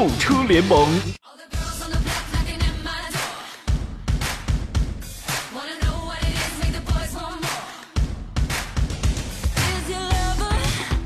购车联盟。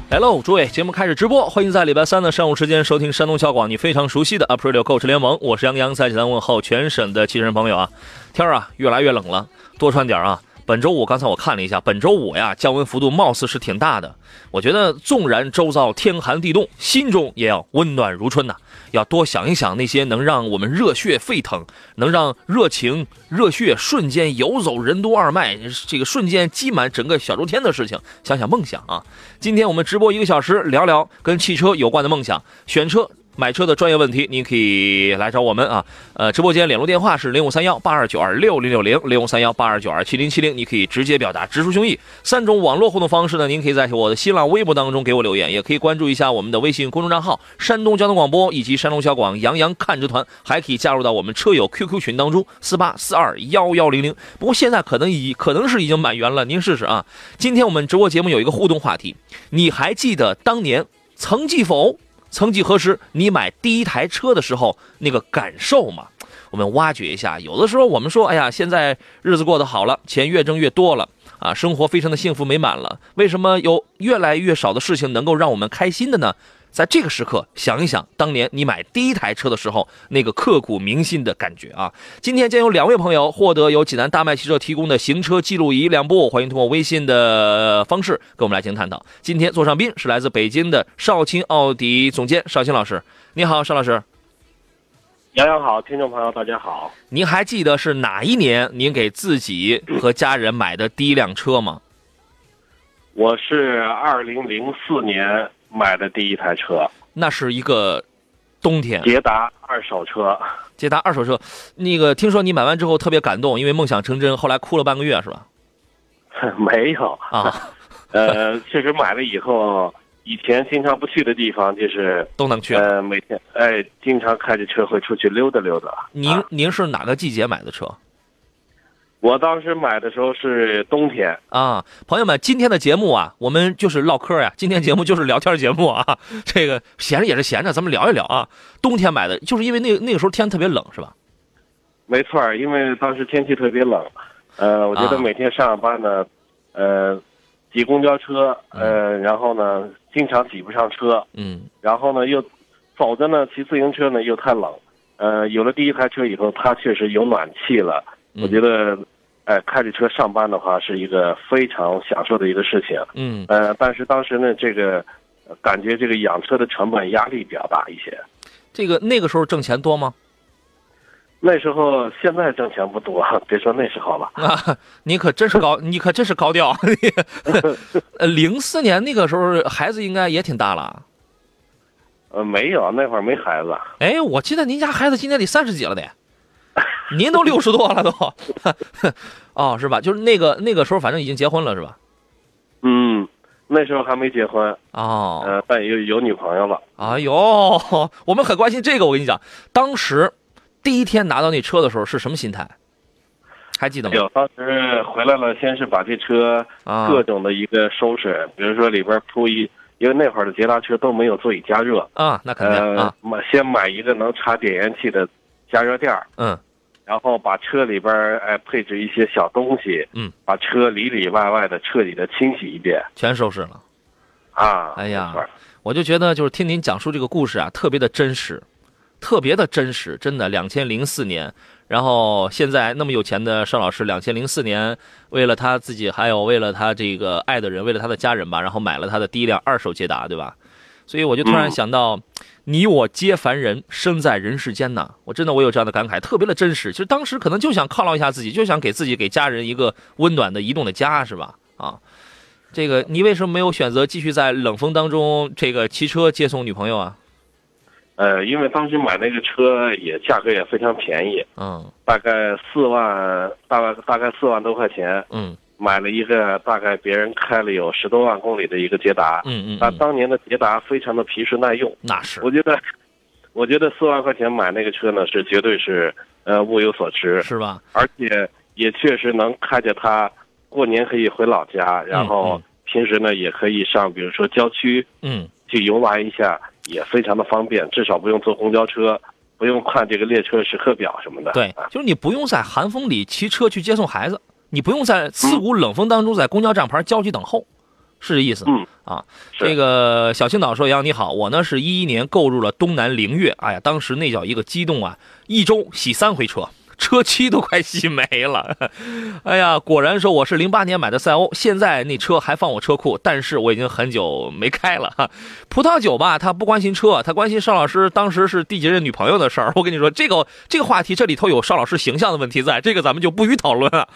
Hello，诸位，节目开始直播，欢迎在礼拜三的上午时间收听山东小广你非常熟悉的 Up Radio 购车联盟，我是杨洋，在济南问候全省的汽车人朋友啊。天儿啊，越来越冷了，多穿点啊。本周五，刚才我看了一下，本周五呀，降温幅度貌似是挺大的。我觉得，纵然周遭天寒地冻，心中也要温暖如春呐。要多想一想那些能让我们热血沸腾，能让热情、热血瞬间游走任督二脉，这个瞬间积满整个小周天的事情。想想梦想啊！今天我们直播一个小时，聊聊跟汽车有关的梦想，选车。买车的专业问题，您可以来找我们啊。呃，直播间联络电话是零五三幺八二九二六零六零零五三幺八二九二七零七零，你可以直接表达，直抒胸臆。三种网络互动方式呢，您可以在我的新浪微博当中给我留言，也可以关注一下我们的微信公众账号“山东交通广播”以及“山东小广杨洋看车团”，还可以加入到我们车友 QQ 群当中四八四二幺幺零零。不过现在可能已可能是已经满员了，您试试啊。今天我们直播节目有一个互动话题，你还记得当年曾记否？曾几何时，你买第一台车的时候那个感受嘛？我们挖掘一下。有的时候我们说，哎呀，现在日子过得好了，钱越挣越多了，啊，生活非常的幸福美满了。为什么有越来越少的事情能够让我们开心的呢？在这个时刻，想一想当年你买第一台车的时候那个刻骨铭心的感觉啊！今天将有两位朋友获得由济南大麦汽车提供的行车记录仪两部，欢迎通过微信的方式跟我们来进行探讨。今天座上宾是来自北京的少卿奥迪总监少卿老师，你好，邵老师。杨洋好，听众朋友大家好。您还记得是哪一年您给自己和家人买的第一辆车吗？我是二零零四年。买的第一台车，那是一个冬天。捷达二手车，捷达二手车，那个听说你买完之后特别感动，因为梦想成真，后来哭了半个月是吧？没有啊，呃，确实买了以后，以前经常不去的地方就是都能去。呃，每天哎，经常开着车会出去溜达溜达。您您是哪个季节买的车？我当时买的时候是冬天啊，朋友们，今天的节目啊，我们就是唠嗑呀。今天节目就是聊天节目啊，这个闲着也是闲着，咱们聊一聊啊。冬天买的，就是因为那那个时候天特别冷，是吧？没错，因为当时天气特别冷，呃，我觉得每天上班呢，呃，挤公交车，呃，然后呢，经常挤不上车，嗯，然后呢，又走着呢，骑自行车呢又太冷，呃，有了第一台车以后，它确实有暖气了，我觉得。哎，开着车上班的话是一个非常享受的一个事情。嗯，呃，但是当时呢，这个感觉这个养车的成本压力比较大一些。这个那个时候挣钱多吗？那时候现在挣钱不多，别说那时候了。啊，你可真是高，你可真是高调。呃，零四年那个时候孩子应该也挺大了。呃，没有，那会儿没孩子。哎，我记得您家孩子今年得三十几了得。您都六十多了都，哦，是吧？就是那个那个时候，反正已经结婚了，是吧？嗯，那时候还没结婚哦，呃，但有有女朋友了。哎呦，我们很关心这个。我跟你讲，当时第一天拿到那车的时候是什么心态？还记得吗？有，当时回来了，先是把这车各种的一个收拾，比如说里边铺一，因为那会儿的捷达车都没有座椅加热啊，那肯定啊，买先买一个能插点烟器的加热垫嗯。然后把车里边哎配置一些小东西，嗯，把车里里外外的彻底的清洗一遍，全收拾了，啊，哎呀，我就觉得就是听您讲述这个故事啊，特别的真实，特别的真实，真的。两千零四年，然后现在那么有钱的邵老师，两千零四年为了他自己，还有为了他这个爱的人，为了他的家人吧，然后买了他的第一辆二手捷达，对吧？所以我就突然想到。你我皆凡人，生在人世间呐！我真的我有这样的感慨，特别的真实。其实当时可能就想犒劳一下自己，就想给自己、给家人一个温暖的移动的家，是吧？啊，这个你为什么没有选择继续在冷风当中这个骑车接送女朋友啊？呃，因为当时买那个车也价格也非常便宜，嗯大概四万，大概大概四万多块钱，嗯买了一个大概别人开了有十多万公里的一个捷达。那嗯嗯嗯，当年的捷达非常的皮实耐用，那是我觉得，我觉得四万块钱买那个车呢，是绝对是呃物有所值，是吧？而且也确实能开着它，过年可以回老家，然后平时呢也可以上，比如说郊区嗯去游玩一下，也非常的方便，至少不用坐公交车，不用看这个列车时刻表什么的。对啊，就是你不用在寒风里骑车去接送孩子，你不用在刺骨冷风当中在公交站牌焦急等候，是这意思。嗯啊，这个小青岛说：“杨你好，我呢是一一年购入了东南凌越，哎呀，当时那叫一个激动啊，一周洗三回车。”车漆都快洗没了，哎呀，果然说我是零八年买的赛欧，现在那车还放我车库，但是我已经很久没开了哈。葡萄酒吧，他不关心车，他关心邵老师当时是第几任女朋友的事儿。我跟你说，这个这个话题这里头有邵老师形象的问题在，这个咱们就不予讨论了。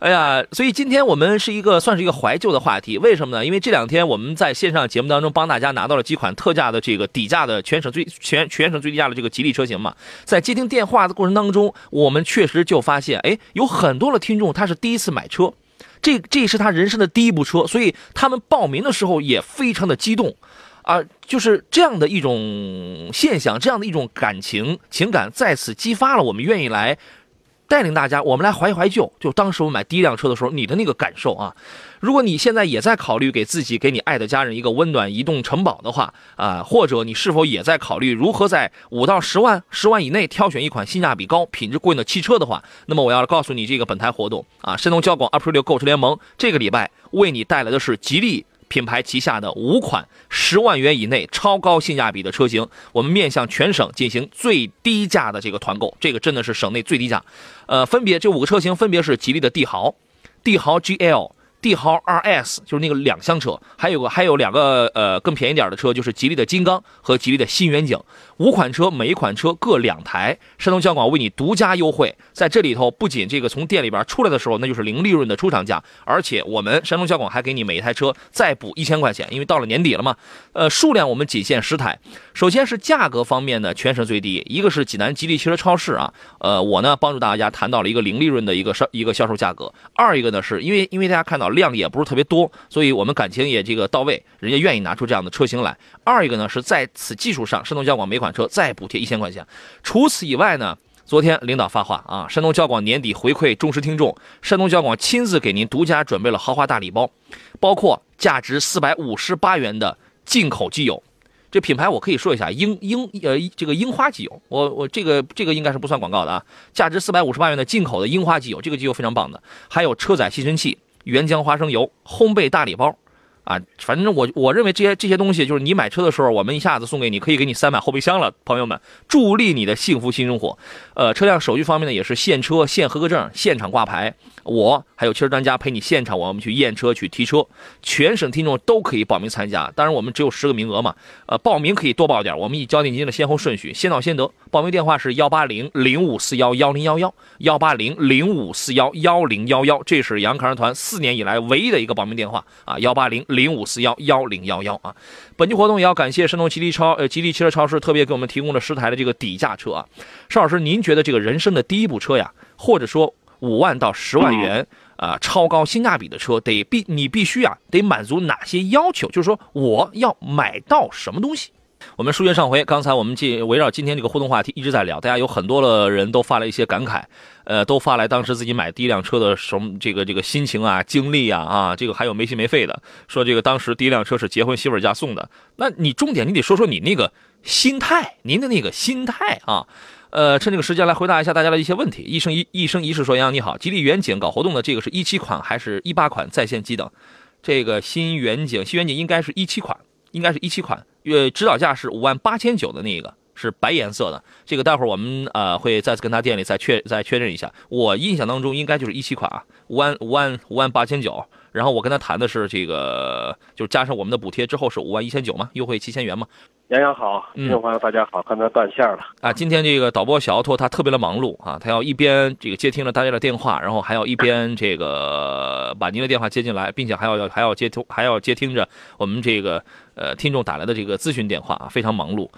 哎呀，所以今天我们是一个算是一个怀旧的话题，为什么呢？因为这两天我们在线上节目当中帮大家拿到了几款特价的这个底价的全省最全全省最低价的这个吉利车型嘛，在接听电话的过程当中，我们确实就发现，哎，有很多的听众他是第一次买车，这这是他人生的第一部车，所以他们报名的时候也非常的激动。啊，就是这样的一种现象，这样的一种感情情感，在此激发了我们愿意来带领大家，我们来怀一怀旧。就当时我买第一辆车的时候，你的那个感受啊。如果你现在也在考虑给自己、给你爱的家人一个温暖移动城堡的话啊，或者你是否也在考虑如何在五到十万、十万以内挑选一款性价比高、品质过硬的汽车的话，那么我要告诉你，这个本台活动啊，山东交广 April 六购车联盟这个礼拜为你带来的是吉利。品牌旗下的五款十万元以内超高性价比的车型，我们面向全省进行最低价的这个团购，这个真的是省内最低价。呃，分别这五个车型分别是吉利的帝豪、帝豪 GL、帝豪 RS，就是那个两厢车，还有个还有两个呃更便宜点的车，就是吉利的金刚和吉利的新远景。五款车，每一款车各两台，山东交广为你独家优惠。在这里头，不仅这个从店里边出来的时候，那就是零利润的出厂价，而且我们山东交广还给你每一台车再补一千块钱，因为到了年底了嘛。呃，数量我们仅限十台。首先是价格方面呢，全省最低，一个是济南吉利汽车超市啊，呃，我呢帮助大家谈到了一个零利润的一个销一个销售价格。二一个呢，是因为因为大家看到量也不是特别多，所以我们感情也这个到位，人家愿意拿出这样的车型来。二一个呢是在此基础上，山东交广每款车再补贴一千块钱。除此以外呢，昨天领导发话啊，山东交广年底回馈忠实听众，山东交广亲自给您独家准备了豪华大礼包，包括价值四百五十八元的进口机油。这品牌我可以说一下，樱樱呃这个樱花机油，我我这个这个应该是不算广告的啊，价值四百五十八元的进口的樱花机油，这个机油非常棒的，还有车载吸尘器、原浆花生油、烘焙大礼包。啊，反正我我认为这些这些东西，就是你买车的时候，我们一下子送给你，可以给你塞满后备箱了，朋友们，助力你的幸福新生活。呃，车辆手续方面呢，也是现车现合格证，现场挂牌。我还有汽车专家陪你现场，我们去验车去提车，全省听众都可以报名参加。当然，我们只有十个名额嘛，呃，报名可以多报点，我们以交定金的先后顺序，先到先得。报名电话是幺八零零五四幺幺零幺幺，幺八零零五四幺幺零幺幺，这是杨康团四年以来唯一的一个报名电话啊，幺八零零五四幺幺零幺幺啊。本期活动也要感谢山东吉利超呃吉利汽车超市特别给我们提供了十台的这个底价车啊。邵老师，您觉得这个人生的第一部车呀，或者说五万到十万元啊、超高性价比的车，得必你必须啊得满足哪些要求？就是说我要买到什么东西？我们书接上回，刚才我们进围绕今天这个互动话题一直在聊，大家有很多的人都发了一些感慨，呃，都发来当时自己买第一辆车的什么这个这个心情啊、经历啊啊，这个还有没心没肺的，说这个当时第一辆车是结婚媳妇家送的，那你重点你得说说你那个心态，您的那个心态啊。呃，趁这个时间来回答一下大家的一些问题。一生一一生一世说，杨洋你好，吉利远景搞活动的这个是一七款还是一八款在线机等？这个新远景，新远景应该是一七款，应该是一七款，呃，指导价是五万八千九的那个，是白颜色的。这个待会儿我们呃会再次跟他店里再确再确认一下。我印象当中应该就是一七款啊，五万五万五万八千九。然后我跟他谈的是这个，就是加上我们的补贴之后是五万一千九嘛，优惠七千元嘛。杨洋好，听众朋友大家好，刚才断线了。啊，今天这个导播小奥拓他特别的忙碌啊，他要一边这个接听了大家的电话，然后还要一边这个把您的电话接进来，并且还要还要接通还要接听着我们这个呃听众打来的这个咨询电话啊，非常忙碌。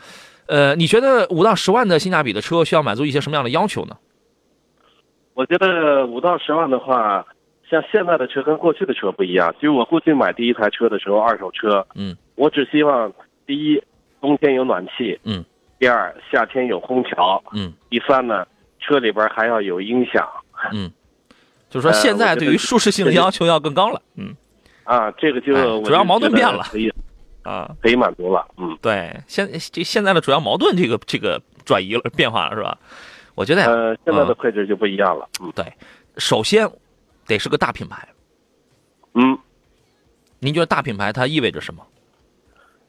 呃，你觉得五到十万的性价比的车需要满足一些什么样的要求呢？我觉得五到十万的话，像现在的车跟过去的车不一样。就是我过去买第一台车的时候，二手车，嗯，我只希望第一，冬天有暖气，嗯，第二，夏天有空调，嗯第三呢，车里边还要有音响。嗯，就是说现在对于舒适性的要求要更高了。嗯啊，这个就、哎主要矛盾变了可以啊，可以满足了。嗯，对，现这现在的主要矛盾这个这个转移了变化了是吧？我觉得，呃，现在的配置就不一样了。嗯对，首先得是个大品牌。嗯，您觉得大品牌它意味着什么？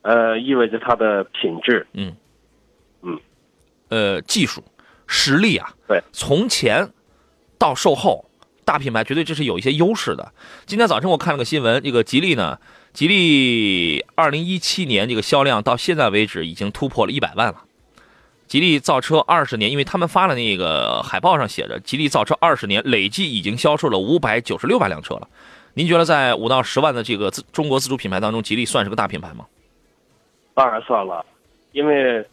呃，意味着它的品质。嗯，嗯，呃，技术实力啊，对，从前到售后，大品牌绝对这是有一些优势的。今天早晨我看了个新闻，这个吉利呢，吉利二零一七年这个销量到现在为止已经突破了一百万了。吉利造车二十年，因为他们发了那个海报上写着，吉利造车二十年累计已经销售了五百九十六万辆车了。您觉得在五到十万的这个自中国自主品牌当中，吉利算是个大品牌吗？当然算了，因为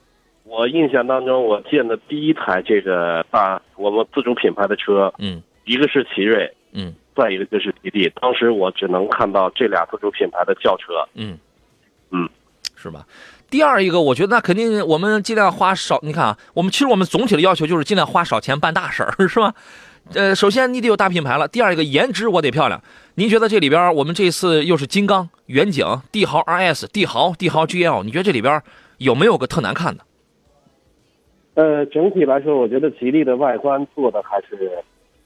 我印象当中，我见的第一台这个大我们自主品牌的车，嗯一个是奇瑞，嗯再一个就是吉利。当时我只能看到这俩自主品牌的轿车。嗯嗯，是吧？第二一个，我觉得那肯定我们尽量花少。你看啊，我们其实我们总体的要求就是尽量花少钱办大事儿，是吧？呃，首先你得有大品牌了，第二一个颜值我得漂亮。您觉得这里边我们这次又是金刚、远景、帝豪 RS、帝豪、帝豪 GL，你觉得这里边有没有个特难看的？呃，整体来说，我觉得吉利的外观做的还是，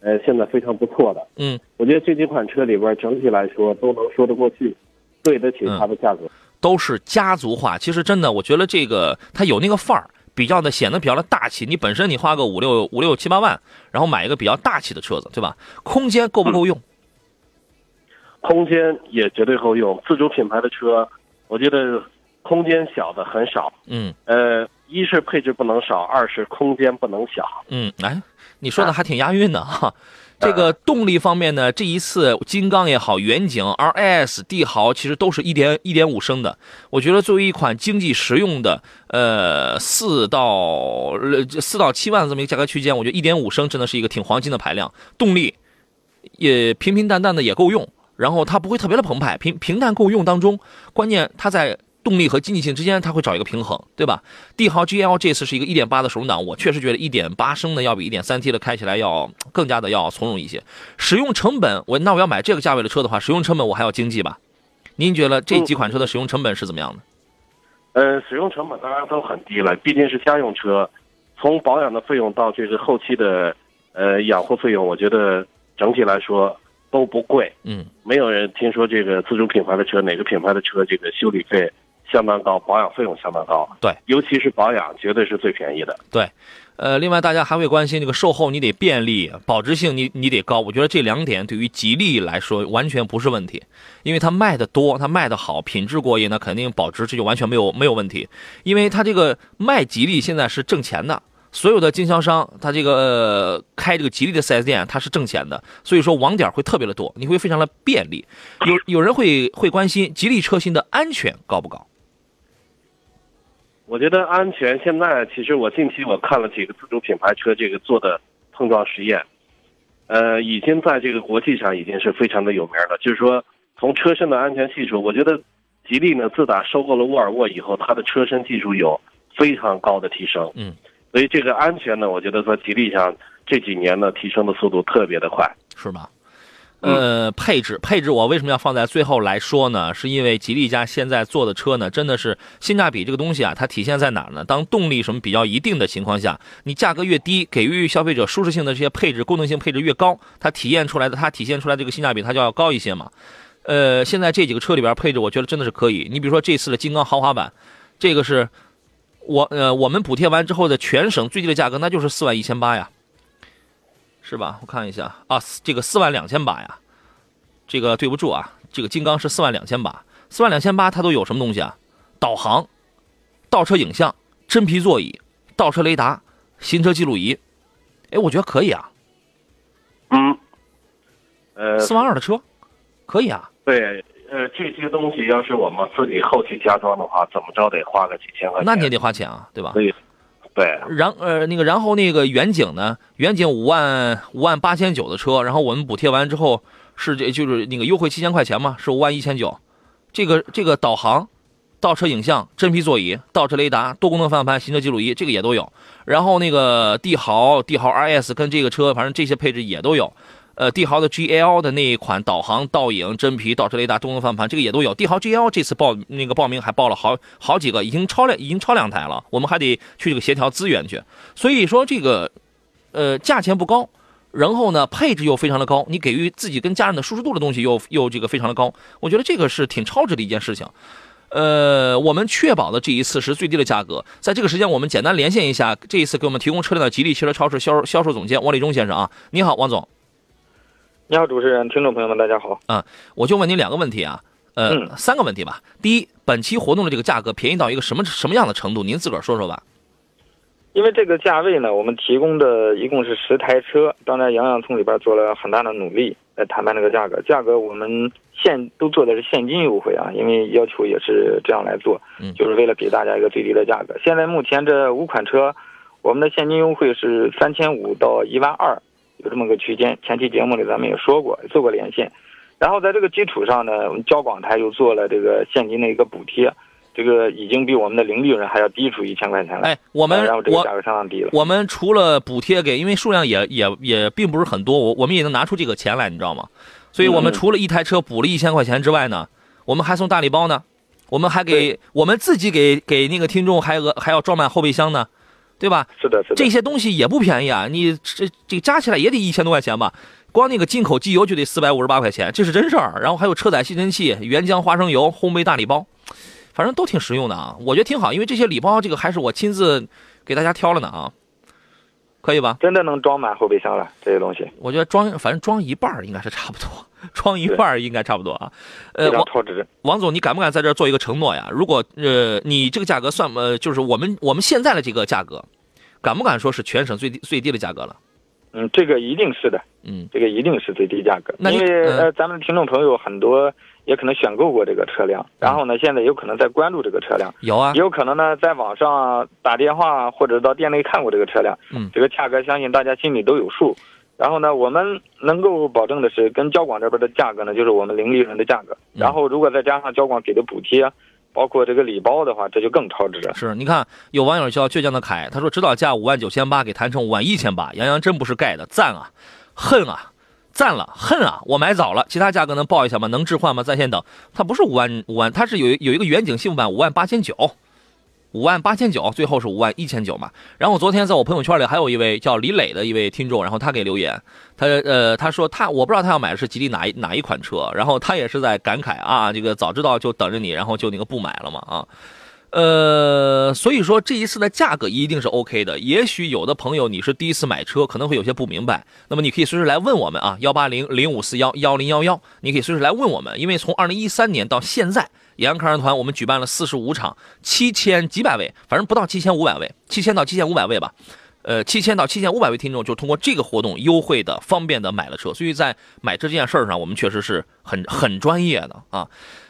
呃，现在非常不错的。嗯，我觉得这几款车里边，整体来说都能说得过去，对得起它的价格。都是家族化。其实真的，我觉得这个它有那个范儿，比较的显得比较的大气。你本身你花个五六五六七八万，然后买一个比较大气的车子，对吧？空间够不够用？空间也绝对够用。自主品牌的车，我觉得空间小的很少。嗯呃，一是配置不能少，二是空间不能小。嗯，哎，你说的还挺押韵的 哈。这个动力方面呢，这一次金刚也好，远景、RS、帝豪其实都是一点一点五升的。我觉得作为一款经济实用的，呃，四到呃四到七万这么一个价格区间，我觉得一点五升真的是一个挺黄金的排量，动力也平平淡淡的也够用，然后它不会特别的澎湃，平平淡够用当中，关键它在。动力和经济性之间，它会找一个平衡，对吧？帝豪 GL 这次是一个1.8的手动挡，我确实觉得1.8升的要比 1.3T 的开起来要更加的要从容一些。使用成本，我那我要买这个价位的车的话，使用成本我还要经济吧？您觉得这几款车的使用成本是怎么样的？呃，使用成本当然都很低了，毕竟是家用车，从保养的费用到这个后期的呃养护费用，我觉得整体来说都不贵。嗯没有人听说这个自主品牌的车，哪个品牌的车这个修理费相当高，保养费用相当高。对，尤其是保养，绝对是最便宜的。对。呃，另外大家还会关心这个售后，你得便利，保值性你你得高。我觉得这两点对于吉利来说完全不是问题，因为它卖的多，它卖的好，品质过硬，那肯定保值这就完全没有没有问题。因为它这个卖吉利现在是挣钱的，所有的经销商他这个、呃、开这个吉利的 4S 店，它是挣钱的，所以说网点会特别的多，你会非常的便利。有有人会会关心吉利车型的安全高不高？我觉得安全现在其实我近期我看了几个自主品牌车这个做的碰撞实验，呃，已经在这个国际上已经是非常的有名了。就是说，从车身的安全系数，我觉得吉利呢自打收购了沃尔沃以后，它的车身技术有非常高的提升。嗯，所以这个安全呢，我觉得在吉利上这几年呢提升的速度特别的快。是吧？呃，配置配置，我为什么要放在最后来说呢？是因为吉利家现在做的车呢，真的是性价比这个东西啊，它体现在哪儿呢？当动力什么比较一定的情况下，你价格越低，给予消费者舒适性的这些配置、功能性配置越高，它体验出来的，它体现出来这个性价比，它就要高一些嘛。呃，现在这几个车里边配置，我觉得真的是可以。你比如说这次的金刚豪华版，这个是我呃我们补贴完之后的全省最低的价格，那就是四万一千八呀。是吧？我看一下啊，这个四万两千八呀，这个对不住啊，这个金刚是四万两千八，四万两千八它都有什么东西啊？导航、倒车影像、真皮座椅、倒车雷达、行车记录仪，哎，我觉得可以啊，嗯，呃，四万二的车，可以啊，对，呃，这些东西要是我们自己后期加装的话，怎么着得花个几千块钱。那你也得花钱啊，对吧？所以，对。然呃那个然后那个远景呢？远景五万五万八千九的车，然后我们补贴完之后是这就是那个优惠七千块钱嘛，是五万一千九。这个这个导航、倒车影像、真皮座椅、倒车雷达、多功能方向盘、行车记录仪，这个也都有。然后那个帝豪、帝豪 RS 跟这个车，反正这些配置也都有。呃，帝豪的 GL 的那一款导航、倒影、真皮、倒车雷达、多功能方向盘，这个也都有。帝豪 GL 这次报那个报名还报了好好几个，已经超两已经超两台了。我们还得去这个协调资源去。所以说这个，呃，价钱不高，然后呢配置又非常的高，你给予自己跟家人的舒适度的东西又又这个非常的高，我觉得这个是挺超值的一件事情。呃，我们确保的这一次是最低的价格。在这个时间，我们简单连线一下这一次给我们提供车辆的吉利汽车超市销销售总监王立忠先生啊，你好，王总。你好，主持人，听众朋友们，大家好。啊，我就问您两个问题啊，呃，三个问题吧。第一，本期活动的这个价格便宜到一个什么什么样的程度？您自个儿说说吧。因为这个价位呢，我们提供的一共是十台车，当然杨洋从里边做了很大的努力来谈判这个价格。价格我们现都做的是现金优惠啊，因为要求也是这样来做，就是为了给大家一个最低的价格。现在目前这五款车，我们的现金优惠是三千五到一万二。有这么个区间，前期节目里咱们也说过，做过连线，然后在这个基础上呢，我们交广台又做了这个现金的一个补贴，这个已经比我们的零利润还要低出一千块钱了。哎，我们然后这个价格相当低了。我们除了补贴给，因为数量也也也并不是很多，我我们也能拿出这个钱来，你知道吗？所以我们除了一台车补了一千块钱之外呢，我们还送大礼包呢，我们还给我们自己给给那个听众还额还要装满后备箱呢。对吧？是的，是的。这些东西也不便宜啊，你这这加起来也得一千多块钱吧？光那个进口机油就得四百五十八块钱，这是真事儿。然后还有车载吸尘器、原浆花生油、烘焙大礼包，反正都挺实用的啊。我觉得挺好，因为这些礼包这个还是我亲自给大家挑了呢啊，可以吧？真的能装满后备箱了，这些东西。我觉得装，反正装一半应该是差不多，装一半应该差不多啊。呃，超值。王总，你敢不敢在这做一个承诺呀？如果呃你这个价格算呃就是我们我们现在的这个价格。敢不敢说是全省最低最低的价格了？嗯，这个一定是的。嗯，这个一定是最低价格。因为呃，咱们的听众朋友很多也可能选购过这个车辆，然后呢，现在有可能在关注这个车辆。有啊。也有可能呢，在网上打电话或者到店内看过这个车辆。嗯。这个价格，相信大家心里都有数。然后呢，我们能够保证的是，跟交广这边的价格呢，就是我们零利润的价格。然后，如果再加上交广给的补贴。包括这个礼包的话，这就更超值了。是，你看有网友叫倔强的凯，他说指导价五万九千八，给谈成五万一千八。杨洋真不是盖的，赞啊，恨啊，赞了，恨啊！我买早了，其他价格能报一下吗？能置换吗？在线等。他不是五万五万，他是有有一个远景幸福版五万八千九。五万八千九，最后是五万一千九嘛。然后昨天在我朋友圈里还有一位叫李磊的一位听众，然后他给留言，他呃他说他我不知道他要买的是吉利哪一哪一款车，然后他也是在感慨啊，这个早知道就等着你，然后就那个不买了嘛啊。呃，所以说这一次的价格一定是 OK 的。也许有的朋友你是第一次买车，可能会有些不明白，那么你可以随时来问我们啊，幺八零零五四幺幺零幺幺，你可以随时来问我们，因为从二零一三年到现在，杨康人团我们举办了四十五场，七千几百位，反正不到七千五百位，七千到七千五百位吧，呃，七千到七千五百位听众就通过这个活动优惠的、方便的买了车，所以在买车这件事儿上，我们确实是很很专业的啊。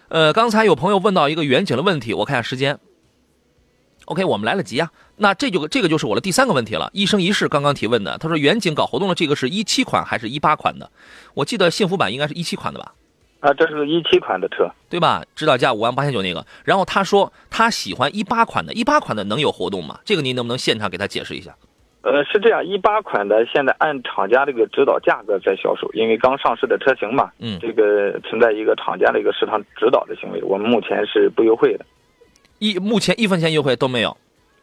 呃，刚才有朋友问到一个远景的问题，我看下时间。OK，我们来得及啊。那这就这个就是我的第三个问题了。一生一世刚刚提问的，他说远景搞活动的这个是一七款还是一八款的？我记得幸福版应该是一七款的吧？啊，这是一七款的车，对吧？指导价五万八千九那个。然后他说他喜欢一八款的，一八款的能有活动吗？这个您能不能现场给他解释一下？呃，是这样，一八款的现在按厂家这个指导价格在销售，因为刚上市的车型嘛，嗯，这个存在一个厂家的一个市场指导的行为，我们目前是不优惠的。一目前一分钱优惠都没有，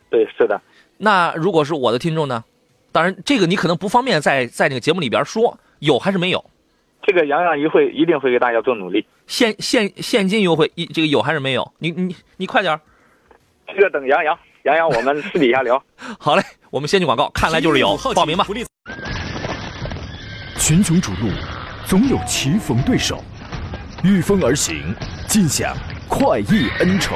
对，是的。那如果是我的听众呢？当然，这个你可能不方便在在那个节目里边说有还是没有。这个洋洋一会一定会给大家做努力。现现现金优惠一这个有还是没有？你你你快点儿这个等杨洋，杨洋我们私底下聊。好嘞，我们先去广告，看来就是有，报名吧。群雄逐鹿，总有棋逢对手，御风而行，尽享快意恩仇。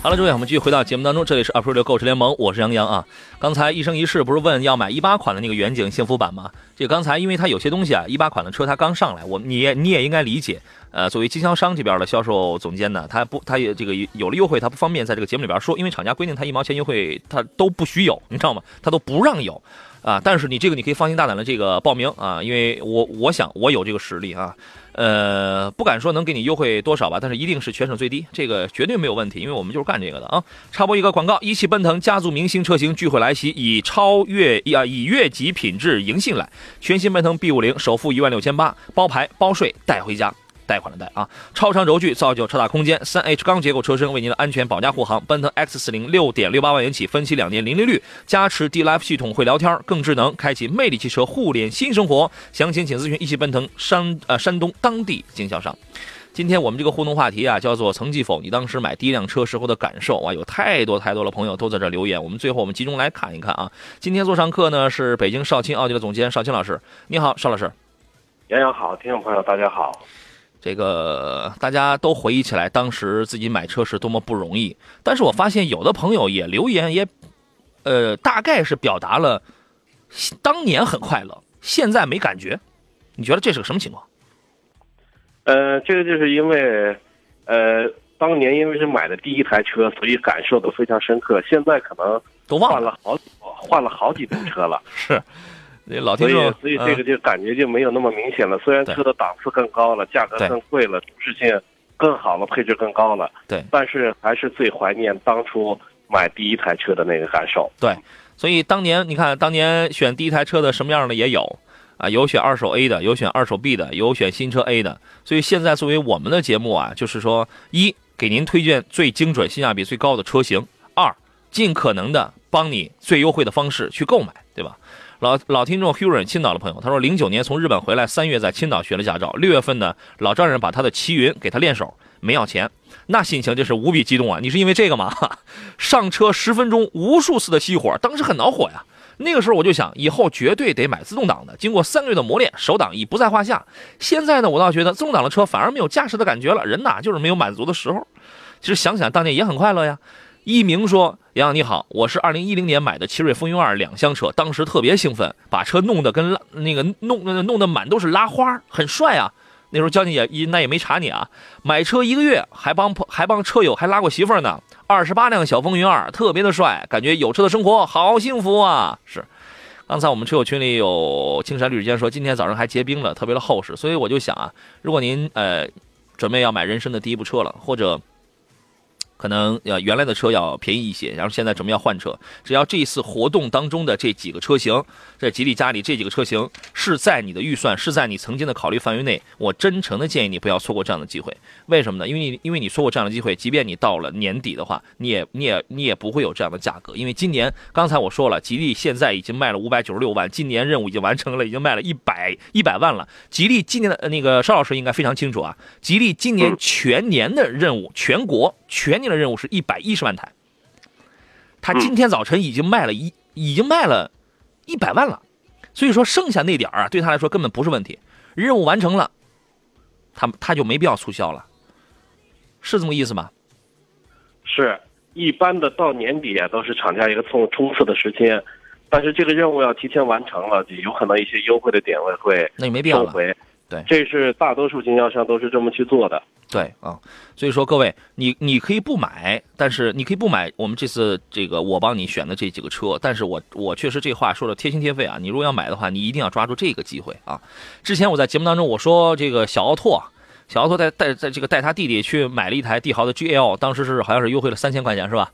好了，诸位，我们继续回到节目当中，这里是 Up r i l 购车联盟，我是杨洋啊。刚才一生一世不是问要买一八款的那个远景幸福版吗？这刚才因为它有些东西啊，一八款的车它刚上来，我你也你也应该理解。呃，作为经销商这边的销售总监呢，他不，他也这个有了优惠，他不方便在这个节目里边说，因为厂家规定他一毛钱优惠他都不许有，你知道吗？他都不让有啊。但是你这个你可以放心大胆的这个报名啊，因为我我想我有这个实力啊。呃，不敢说能给你优惠多少吧，但是一定是全省最低，这个绝对没有问题，因为我们就是干这个的啊。插播一个广告，一汽奔腾家族明星车型聚会来袭，以超越啊以越级品质迎信来，全新奔腾 B 五零首付一万六千八，包牌包税带回家。贷款的贷啊，超长轴距造就超大空间，三 H 钢结构车身为您的安全保驾护航。奔腾 X 四零六点六八万元起，分期两年零利率，加持 D Life 系统会聊天更智能，开启魅力汽车互联新生活。详情请咨询一汽奔腾山呃山东当地经销商。今天我们这个互动话题啊，叫做曾记否？你当时买第一辆车时候的感受啊，有太多太多的朋友都在这留言。我们最后我们集中来看一看啊。今天做上课呢是北京少卿奥迪的总监少卿老师，你好，邵老师。杨洋好，听众朋友大家好。这个大家都回忆起来，当时自己买车是多么不容易。但是我发现有的朋友也留言，也，呃，大概是表达了当年很快乐，现在没感觉。你觉得这是个什么情况？呃，这个就是因为，呃，当年因为是买的第一台车，所以感受都非常深刻。现在可能都忘了，换了好换了好几部车了。是。老听众，所以这个就感觉就没有那么明显了。虽然车的档次更高了，价格更贵了，舒适性更好了，配置更高了，对，但是还是最怀念当初买第一台车的那个感受。对，所以当年你看，当年选第一台车的什么样的也有啊，有选二手 A 的，有选二手 B 的，有选新车 A 的。所以现在作为我们的节目啊，就是说，一给您推荐最精准、性价比最高的车型；二尽可能的帮你最优惠的方式去购买？老老听众 Huron 青岛的朋友，他说零九年从日本回来，三月在青岛学了驾照，六月份呢，老丈人把他的奇云给他练手，没要钱，那心情就是无比激动啊！你是因为这个吗？上车十分钟，无数次的熄火，当时很恼火呀。那个时候我就想，以后绝对得买自动挡的。经过三个月的磨练，手挡已不在话下。现在呢，我倒觉得自动挡的车反而没有驾驶的感觉了，人呐就是没有满足的时候。其实想想当年也很快乐呀。一鸣说：“杨洋你好，我是二零一零年买的奇瑞风云二两厢车，当时特别兴奋，把车弄得跟拉那个弄弄得满都是拉花，很帅啊。那时候交警也一那也没查你啊。买车一个月，还帮还帮车友还拉过媳妇呢。二十八辆小风云二，特别的帅，感觉有车的生活好幸福啊。是，刚才我们车友群里有青山绿水间说，今天早上还结冰了，特别的厚实。所以我就想啊，如果您呃准备要买人生的第一部车了，或者。”可能呃原来的车要便宜一些，然后现在准备要换车，只要这一次活动当中的这几个车型，在吉利家里这几个车型是在你的预算，是在你曾经的考虑范围内，我真诚的建议你不要错过这样的机会。为什么呢？因为你因为你错过这样的机会，即便你到了年底的话，你也你也你也不会有这样的价格。因为今年刚才我说了，吉利现在已经卖了五百九十六万，今年任务已经完成了，已经卖了一百一百万了。吉利今年的那个邵老师应该非常清楚啊，吉利今年全年的任务，全国全年。的任务是一百一十万台，他今天早晨已经卖了一，已经卖了一百万了，所以说剩下那点儿啊，对他来说根本不是问题，任务完成了，他他就没必要促销了，是这么意思吗？是一般的到年底啊，都是厂家一个冲冲刺的时间，但是这个任务要提前完成了，就有可能一些优惠的点位会那也没必要了，对，这是大多数经销商都是这么去做的。对啊，所以说各位，你你可以不买，但是你可以不买我们这次这个我帮你选的这几个车，但是我我确实这话说的贴心贴肺啊，你如果要买的话，你一定要抓住这个机会啊。之前我在节目当中我说这个小奥拓，小奥拓带带在这个带他弟弟去买了一台帝豪的 GL，当时是好像是优惠了三千块钱是吧？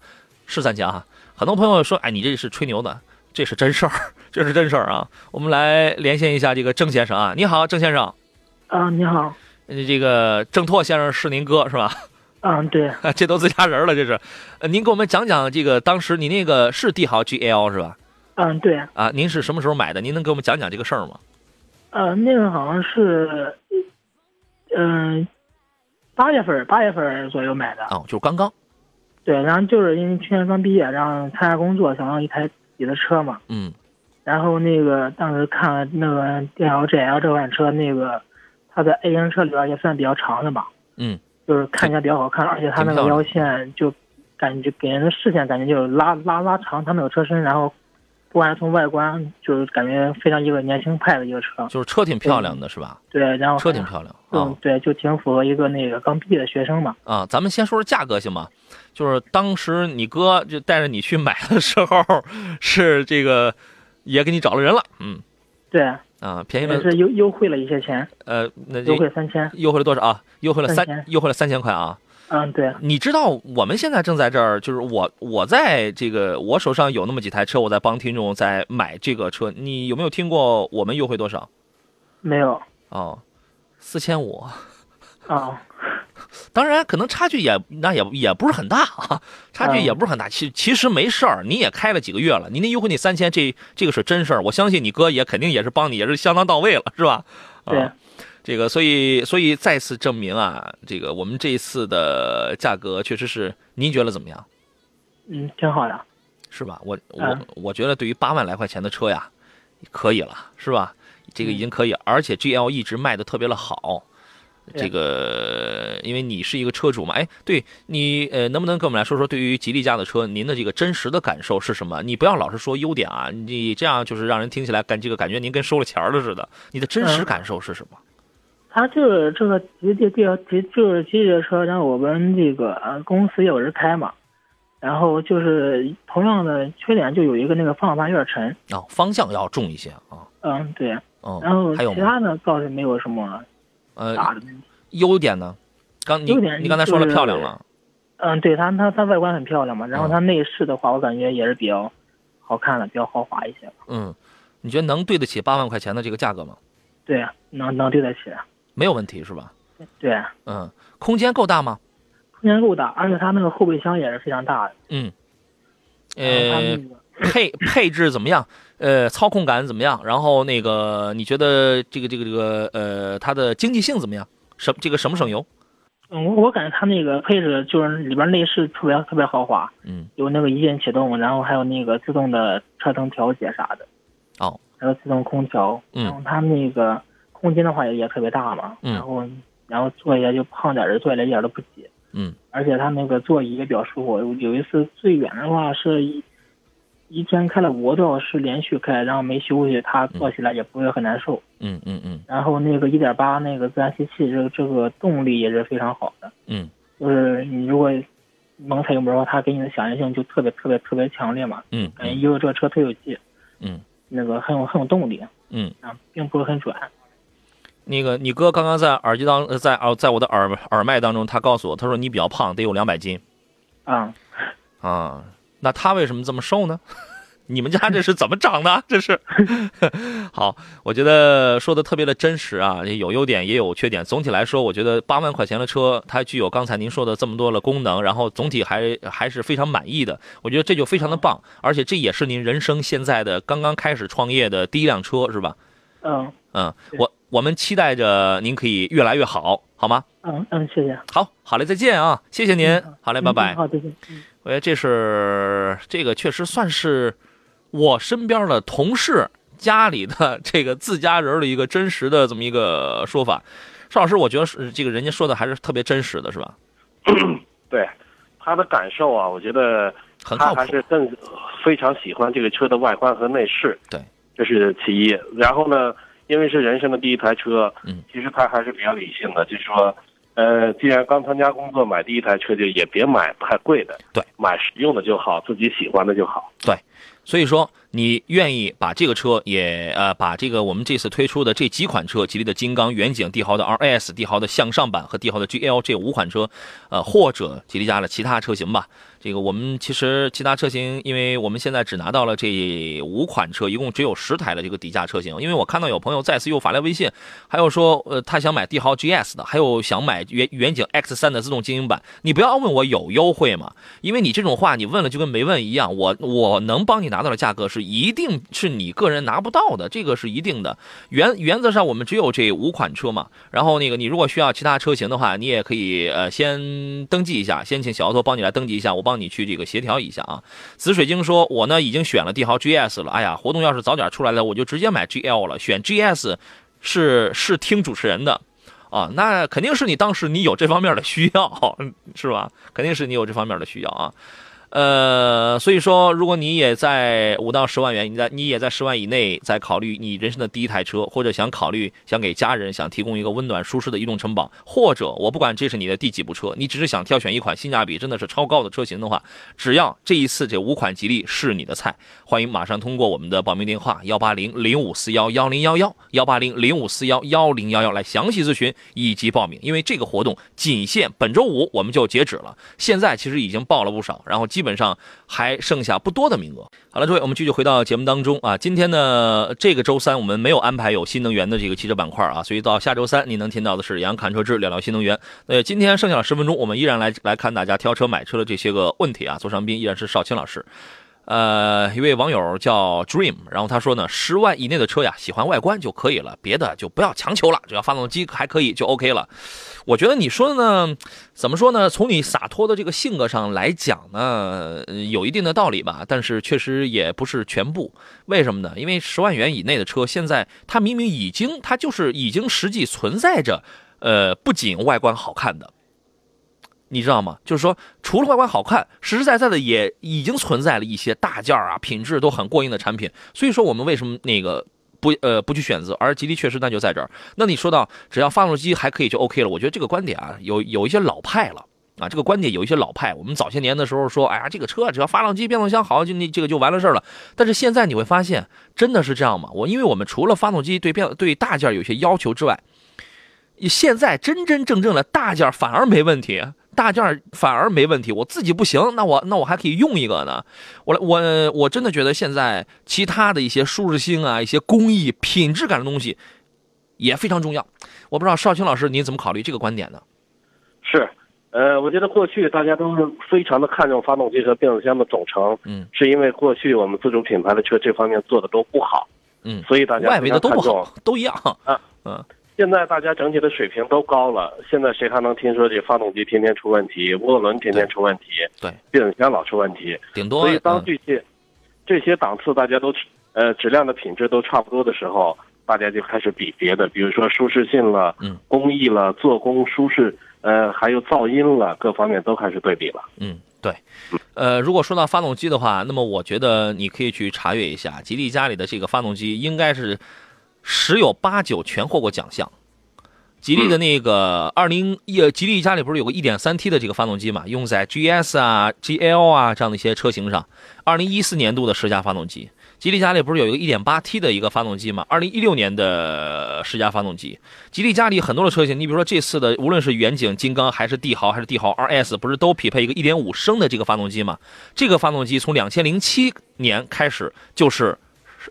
是三千啊。很多朋友说，哎，你这是吹牛的，这是真事儿，这是真事儿啊。我们来连线一下这个郑先生啊，你好，郑先生。啊，你好。这个郑拓先生是您哥是吧？嗯，对，这都自家人了，这是。呃，您给我们讲讲这个当时你那个是帝豪 GL 是吧？嗯，对。啊，您是什么时候买的？您能给我们讲讲这个事儿吗？呃，那个好像是，嗯，八月份八月份左右买的。哦，就刚刚。对，然后就是因为去年刚毕业，然后参加工作，想要一台自己的车嘛。嗯然后那个当时看了那个帝豪 GL 这款车，那个它在 A 型车里边也算比较长的吧，嗯就是看起来比较好看，而且它那个腰线就感觉给人的视线感觉就是拉拉拉长它那个车身，然后不管是从外观，就是感觉非常一个年轻派的一个车。就是车挺漂亮的，是吧？对，然后车挺漂亮啊嗯，对，就挺符合一个那个刚毕业的学生嘛。啊！咱们先说说价格行吗？就是当时你哥就带着你去买的时候，是这个也给你找了人了，嗯对，啊，便宜了是优优惠了一些钱，呃，那优惠三千。优惠了多少啊？优惠了三3000优惠了三千块啊！嗯，对，你知道我们现在正在这儿，就是我我在这个我手上有那么几台车，我在帮听众在买这个车，你有没有听过我们优惠多少？没有哦，四千五。啊，当然，可能差距也那也也不是很大啊，差距也不是很大。其其实没事儿，你也开了几个月了，你那优惠你三千，这这个是真事儿。我相信你哥也肯定也是帮你，也是相当到位了，是吧？对啊，这个所以所以再次证明啊，这个我们这一次的价格确实是，您觉得怎么样？嗯，挺好的。是吧？我我嗯我觉得对于八万来块钱的车呀，可以了，是吧？这个已经可以，而且 GL 一直卖的特别的好。对这个，因为你是一个车主嘛，哎，对你，呃，能不能跟我们来说说对于吉利家的车，您的这个真实的感受是什么？你不要老是说优点啊，你这样就是让人听起来感这个感觉您跟收了钱儿了似的。你的真实嗯感受是什么？它就是这个吉利吉吉就是吉利的车，然后我们这个呃公司也有人开嘛，然后就是同样的缺点就有一个那个方向盘有点沉，啊、方向要重一些啊，嗯对，嗯，然后还有？其他的倒是没有什么呃，优点呢？刚你你刚才说了漂亮了，嗯对它它它外观很漂亮嘛，然后嗯它内饰的话我感觉也是比较好看的，比较豪华一些，嗯，你觉得能对得起八万块钱的这个价格吗？对，能能对得起，没有问题是吧？对，嗯，空间够大吗？空间够大，而且它那个后备箱也是非常大的，嗯，然后它呃那，个配 配置怎么样？呃，操控感怎么样？然后那个，你觉得这个这个这个呃，它的经济性怎么样？什这个省不省油？嗯，我我感觉它那个配置就是里边内饰特别特别豪华，嗯，有那个一键启动，然后还有那个自动的车灯调节啥的，哦，还有自动空调，嗯。然后它那个空间的话也也特别大嘛，嗯。然后然后坐下就胖点儿的坐下来一点都不挤，嗯，而且它那个座椅也比较舒服，有有一次最远的话是一一天开了五个多小时连续开，然后没休息，它坐起来也不会很难受。嗯嗯嗯然后那个一点八那个自然吸气，这个这个动力也是非常好的。嗯就是你如果猛踩油门的话，它给你的响应性就特别特别特别强烈嘛，嗯感觉因为这个车特有劲，嗯那个很有很有动力嗯。啊，并不是很转。那个，你哥刚刚在耳机当呃在耳在我的耳耳麦当中，他告诉我，他说你比较胖，得有两百斤啊，啊。那他为什么这么瘦呢？你们家这是怎么长的？这是好，我觉得说的特别的真实啊，有优点也有缺点。总体来说，我觉得八万块钱的车，它具有刚才您说的这么多的功能，然后总体还还是非常满意的。我觉得这就非常的棒，而且这也是您人生现在的刚刚开始创业的第一辆车，是吧？嗯嗯，我我们期待着您可以越来越好，好吗？嗯嗯，谢谢。好，好嘞，再见啊，谢谢您嗯，好嘞，嗯拜拜嗯。好，再见。嗯我觉得这是这个确实算是我身边的同事家里的 这个自家人的一个真实的这么一个说法。邵老师，我觉得是这个人家说的还是特别真实的，是吧？对他的感受啊，我觉得他。还是更非常喜欢这个车的外观和内饰，对，这是其一。然后呢，因为是人生的第一台车，嗯，其实他还是比较理性的，就是说，呃，既然刚参加工作，买第一台车就也别买太贵的，对，买实用的就好，自己喜欢的就好。所以说，你愿意把这个车也呃，把这个我们这次推出的这几款车，吉利的金刚、远景、帝豪的 RS、帝豪的向上版和帝豪的 GL 这五款车，呃，或者吉利家的其他车型吧。这个我们其实其他车型，因为我们现在只拿到了这五款车，一共只有十台的这个底价车型。因为我看到有朋友再次又发来微信，还有说呃他想买帝豪 GS 的，还有想买远远景 X 3的自动精英版。你不要问我有优惠吗？因为你这种话你问了就跟没问一样。我我能帮你拿到的价格是一定是你个人拿不到的，这个是一定的。原原则上我们只有这五款车嘛。然后那个你如果需要其他车型的话，你也可以呃先登记一下，先请小奥托帮你来登记一下，我。帮你去这个协调一下啊。紫水晶说，我呢已经选了帝豪 GS 了，哎呀，活动要是早点出来了，我就直接买 GL 了。选 GS 是是听主持人的啊，那肯定是你当时你有这方面的需要，是吧？肯定是你有这方面的需要啊。呃，所以说，如果你也在五到十万元，你在你也在十万以内，在考虑你人生的第一台车，或者想考虑想给家人想提供一个温暖舒适的移动城堡，或者我不管这是你的第几部车，你只是想挑选一款性价比真的是超高的车型的话，只要这一次这五款吉利是你的菜，欢迎马上通过我们的报名电话幺八零零五四幺幺零幺幺幺八零零五四幺幺零幺幺来详细咨询以及报名，因为这个活动仅限本周五我们就截止了，现在其实已经报了不少，然后基基本上还剩下不多的名额。好了，诸位，我们继续回到节目当中啊。今天呢，这个周三我们没有安排有新能源的这个汽车板块啊，所以到下周三你能听到的是杨侃车志聊聊新能源。那今天剩下的十分钟，我们依然来来看大家挑车买车的这些个问题啊。座上宾依然是少卿老师。呃，一位网友叫 Dream，然后他说呢，十万以内的车呀，喜欢外观就可以了，别的就不要强求了，只要发动机还可以就 OK 了。我觉得你说的呢，怎么说呢？从你洒脱的这个性格上来讲呢，有一定的道理吧，但是确实也不是全部。为什么呢？因为十万元以内的车，现在它明明已经，它就是已经实际存在着，呃，不仅外观好看的。你知道吗？就是说，除了外观好看，实实在在的也已经存在了一些大件啊，品质都很过硬的产品。所以说，我们为什么那个不呃不去选择？而吉利确实那就在这儿。那你说到只要发动机还可以就 OK 了，我觉得这个观点啊，有有一些老派了啊。这个观点有一些老派。我们早些年的时候说，哎呀，这个车只要发动机、变速箱好，就那这个就完了事儿了。但是现在你会发现，真的是这样吗？我因为我们除了发动机对变对大件有些要求之外，现在真真正正的大件反而没问题。大件反而没问题，我自己不行，那我那我还可以用一个呢。我我我真的觉得现在其他的一些舒适性啊、一些工艺、品质感的东西也非常重要。我不知道少卿老师您怎么考虑这个观点呢？是，呃，我觉得过去大家都是非常的看重发动机和变速箱的总成，嗯，是因为过去我们自主品牌的车这方面做的都不好，嗯，所以大家外围的都不好，都一样啊，嗯。现在大家整体的水平都高了，现在谁还能听说这发动机天天出问题，涡轮天天出问题，对，变速箱老出问题，顶多所以当嗯这些、这些档次大家都呃质量的品质都差不多的时候，大家就开始比别的，比如说舒适性了，嗯，工艺了，做工舒适，呃，还有噪音了，各方面都开始对比了。嗯，对，呃，如果说到发动机的话，那么我觉得你可以去查阅一下，吉利家里的这个发动机应该是十有八九全获过奖项。吉利的那个二零一，吉利家里不是有个一点三 T 的这个发动机嘛，用在 GS 啊、GL 啊这样的一些车型上。二零一四年度的十佳发动机，吉利家里不是有一个一点八 T 的一个发动机嘛？二零一六年的十佳发动机，吉利家里很多的车型，你比如说这次的，无论是远景、金刚，还是帝豪，还是帝豪 RS，不是都匹配一个一点五升的这个发动机吗？这个发动机从两千零七年开始就是，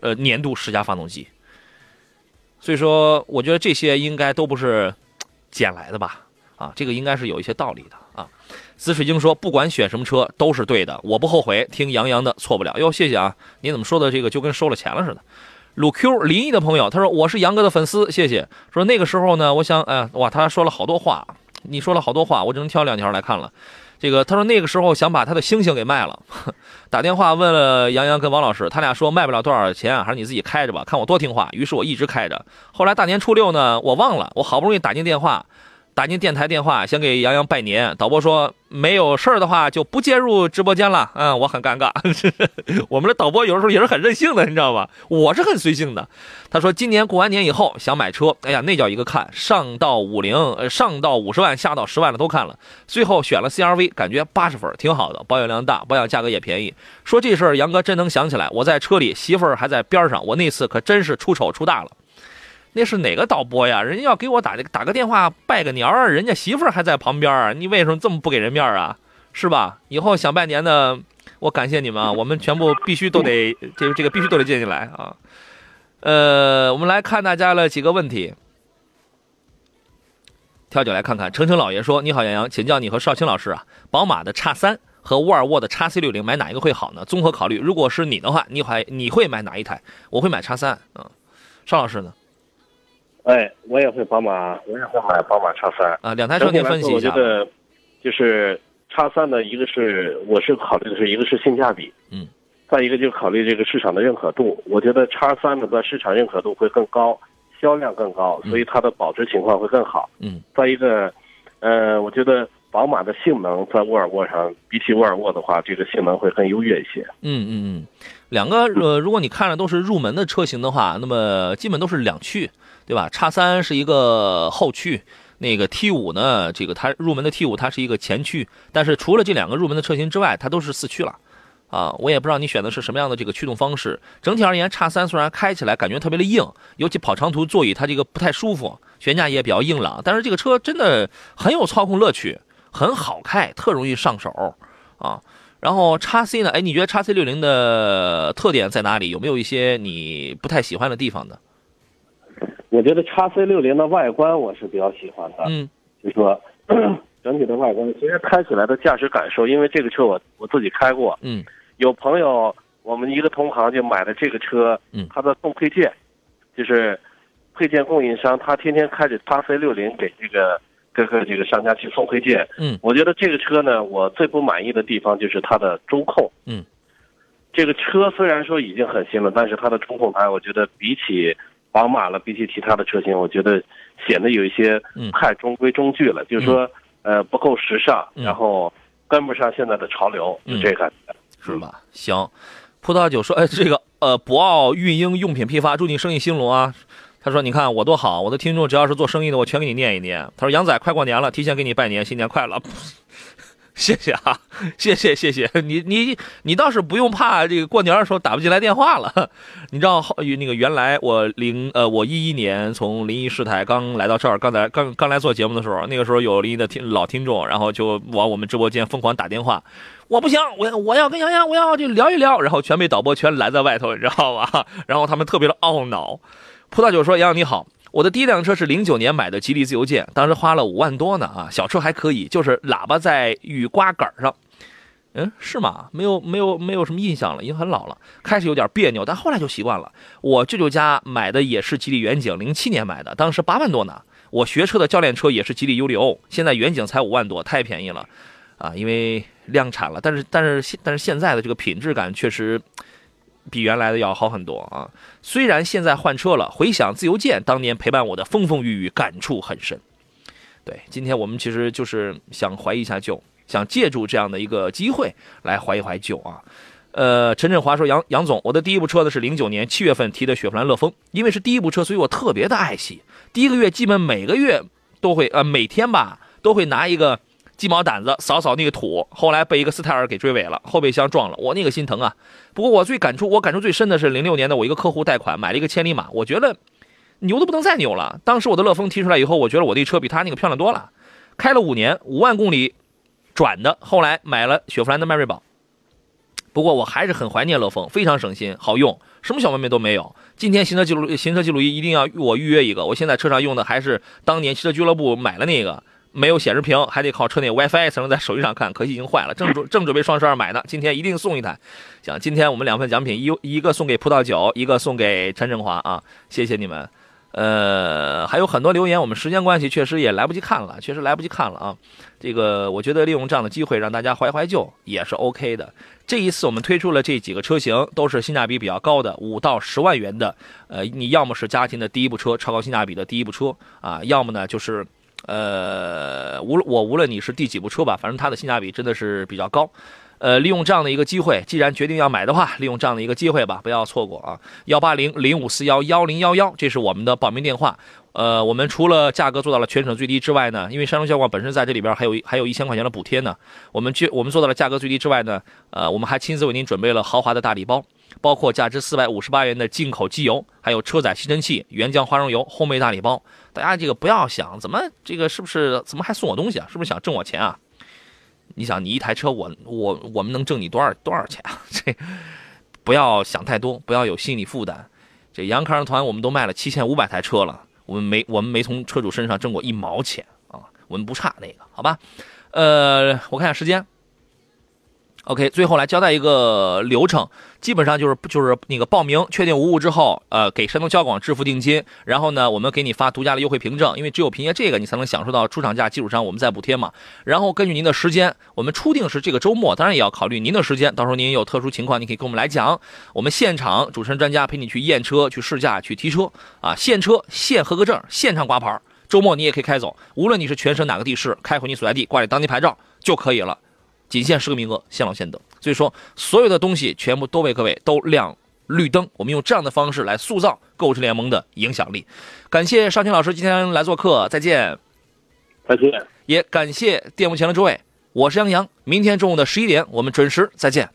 呃，年度十佳发动机。所以说，我觉得这些应该都不是捡来的吧？啊，这个应该是有一些道理的啊。紫水晶说，不管选什么车都是对的，我不后悔。听杨洋的错不了哟，谢谢啊！你怎么说的这个就跟收了钱了似的？鲁 Q 临沂的朋友他说我是杨哥的粉丝，谢谢。说那个时候呢，我想，哎、哇，他说了好多话，你说了好多话，我只能挑两条来看了。这个他说那个时候想把他的星星给卖了，打电话问了杨洋跟王老师，他俩说卖不了多少钱，还是你自己开着吧，看我多听话。于是我一直开着。后来大年初六呢，我忘了，我好不容易打进电话，打进电台电话，想给杨洋拜年。导播说没有事儿的话就不介入直播间了。嗯，我很尴尬。我们的导播有的时候也是很任性的，你知道吧？我是很随性的。他说今年过完年以后想买车，哎呀，那叫一个看，上到五零，上到五十万，下到十万的都看了，最后选了 CRV，感觉八十分，挺好的，保有量大，保养价格也便宜。说这事儿，杨哥真能想起来，我在车里，媳妇儿还在边上，我那次可真是出丑出大了。那是哪个导播呀？人家要给我打打个电话拜个年儿，人家媳妇儿还在旁边儿，你为什么这么不给人面儿啊？是吧？以后想拜年的，我感谢你们啊，我们全部必须都得这个这个必须都得接进来啊。呃，我们来看大家的几个问题。跳脚来看看，程程老爷说：“你好，杨洋，请教你和邵青老师啊，宝马的叉三和沃尔沃的叉 C 六零买哪一个会好呢？综合考虑，如果是你的话，你还你会买哪一台？我会买叉三。嗯，邵老师呢？哎，我也会宝马，我也会买宝马叉三。啊，两台车您分析一下。我觉得就是叉三呢，一个是我是考虑的是一个是性价比，嗯，再一个就考虑这个市场的认可度。我觉得叉三的在市场认可度会更高，销量更高，所以它的保值情况会更好。嗯，再一个，呃，我觉得宝马的性能在沃尔沃上比起沃尔沃的话，这个性能会更优越一些。嗯嗯嗯，两个呃，如果你看的都是入门的车型的话，那么基本都是两驱，对吧？叉三是一个后驱。那个 T 五呢？这个它入门的 T 五，它是一个前驱，但是除了这两个入门的车型之外，它都是四驱了，啊，我也不知道你选的是什么样的这个驱动方式。整体而言，叉三虽然开起来感觉特别的硬，尤其跑长途座椅它这个不太舒服，悬架也比较硬朗，但是这个车真的很有操控乐趣，很好开，特容易上手啊。然后叉 C 呢？哎，你觉得叉 C 六零的特点在哪里？有没有一些你不太喜欢的地方呢？我觉得叉 C 六零的外观我是比较喜欢的，嗯，就是说 整体的外观，其实开起来的驾驶感受，因为这个车我我自己开过，嗯，有朋友我们一个同行就买了这个车，嗯，他的送配件，就是配件供应商，他天天开着叉 C 六零给这个各个这个商家去送配件，嗯，我觉得这个车呢，我最不满意的地方就是它的中控，嗯，这个车虽然说已经很新了，但是它的中控台，我觉得比起宝马了，比起其他的车型，我觉得显得有一些太中规中矩了，就是说，呃，不够时尚，然后跟不上现在的潮流，就这感觉，是吧？行，葡萄酒说，哎，这个呃，博奥孕婴用品批发，祝你生意兴隆啊。他说，你看我多好，我的听众只要是做生意的，我全给你念一念。他说，杨仔快过年了，提前给你拜年，新年快乐。谢谢啊，谢谢谢谢你你你倒是不用怕这个过年的时候打不进来电话了。你知道后那个原来我零呃我一一年从临沂市台刚来到这儿，刚才刚刚来做节目的时候，那个时候有临沂的听老听众，然后就往我们直播间疯狂打电话。我不行，我我要跟杨洋我要就聊一聊，然后全被导播全拦在外头，你知道吧？然后他们特别的懊恼。葡萄酒说：“杨洋你好。”我的第一辆车是零九年买的吉利自由舰，当时花了五万多呢啊，小车还可以，就是喇叭在雨刮杆上，嗯，是吗？没有没有没有什么印象了，已经很老了，开始有点别扭，但后来就习惯了。我舅舅家买的也是吉利远景，零七年买的，当时八万多呢。我学车的教练车也是吉利尤里欧，现在远景才五万多，太便宜了，啊，因为量产了，但是但是现但是现在的这个品质感确实。比原来的要好很多啊！虽然现在换车了，回想自由舰当年陪伴我的风风雨雨，感触很深。对，今天我们其实就是想怀一下旧，想借助这样的一个机会来怀一怀旧啊。呃，陈振华说：“杨杨总，我的第一部车呢是零九年七月份提的雪佛兰乐风，因为是第一部车，所以我特别的爱惜。第一个月基本每个月都会，呃，每天吧都会拿一个。”鸡毛掸子扫扫那个土，后来被一个斯泰尔给追尾了，后备箱撞了，我那个心疼啊！不过我最感触，我感触最深的是零六年的我一个客户贷款买了一个千里马，我觉得牛的不能再牛了。当时我的乐风提出来以后，我觉得我那车比他那个漂亮多了，开了五年，五万公里转的，后来买了雪佛兰的迈锐宝。不过我还是很怀念乐风，非常省心，好用，什么小毛病都没有。今天行车记录行车记录仪一定要我预约一个，我现在车上用的还是当年汽车俱乐部买了那个。没有显示屏，还得靠车内 WiFi 才能在手机上看，可惜已经坏了。正准 正准备双十二买呢，今天一定送一台。行，今天我们两份奖品，一一个送给葡萄酒，一个送给陈振华啊，谢谢你们。呃，还有很多留言，我们时间关系确实也来不及看了，确实来不及看了啊。这个我觉得利用这样的机会让大家怀怀旧也是 OK 的。这一次我们推出了这几个车型，都是性价比比较高的，五到十万元的。呃，你要么是家庭的第一部车，超高性价比的第一部车啊，要么呢就是。呃，无论我无论你是第几部车吧，反正它的性价比真的是比较高。呃，利用这样的一个机会，既然决定要买的话，利用这样的一个机会吧，不要错过啊！幺八零零五四幺幺零幺幺，这是我们的报名电话。呃，我们除了价格做到了全省最低之外呢，因为山东交广本身在这里边还有还有一千块钱的补贴呢，我们就我们做到了价格最低之外呢，呃，我们还亲自为您准备了豪华的大礼包。包括价值四百五十八元的进口机油，还有车载吸尘器、原浆花生油、烘焙大礼包。大家这个不要想怎么这个是不是怎么还送我东西啊？是不是想挣我钱啊？你想你一台车，我我我们能挣你多少多少钱啊？这不要想太多，不要有心理负担。这杨康团我们都卖了七千五百台车了，我们没我们没从车主身上挣过一毛钱啊，我们不差那个，好吧？呃，我看下时间。OK，最后来交代一个流程，基本上就是就是那个报名确定无误之后，呃，给山东交广支付定金，然后呢，我们给你发独家的优惠凭证，因为只有凭借这个，你才能享受到出厂价基础上我们再补贴嘛。然后根据您的时间，我们初定是这个周末，当然也要考虑您的时间，到时候您有特殊情况，你可以跟我们来讲，我们现场主持人专家陪你去验车、去试驾、去提车啊，现车现合格证、现场挂牌，周末你也可以开走，无论你是全省哪个地市，开回你所在地挂着当地牌照就可以了。仅限十个名额，先到先得。所以说，所有的东西全部都为各位都亮绿灯。我们用这样的方式来塑造购车联盟的影响力。感谢邵青老师今天来做客，再见。再见。也感谢电幕前的诸位，我是杨洋。明天中午的十一点，我们准时再见。